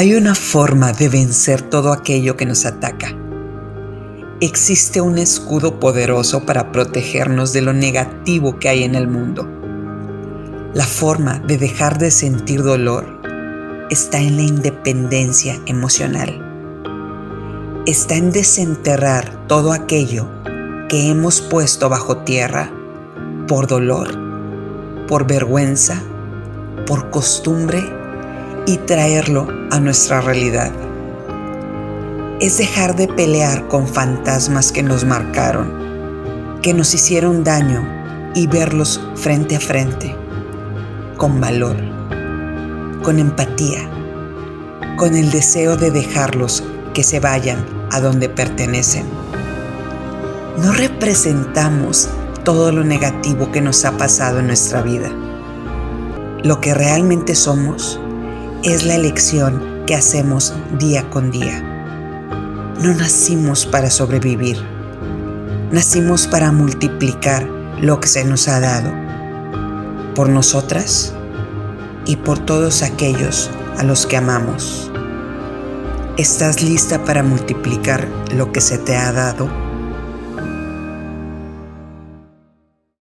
Hay una forma de vencer todo aquello que nos ataca. Existe un escudo poderoso para protegernos de lo negativo que hay en el mundo. La forma de dejar de sentir dolor está en la independencia emocional. Está en desenterrar todo aquello que hemos puesto bajo tierra por dolor, por vergüenza, por costumbre y traerlo a nuestra realidad. Es dejar de pelear con fantasmas que nos marcaron, que nos hicieron daño y verlos frente a frente, con valor, con empatía, con el deseo de dejarlos que se vayan a donde pertenecen. No representamos todo lo negativo que nos ha pasado en nuestra vida. Lo que realmente somos es la elección que hacemos día con día. No nacimos para sobrevivir, nacimos para multiplicar lo que se nos ha dado, por nosotras y por todos aquellos a los que amamos. ¿Estás lista para multiplicar lo que se te ha dado?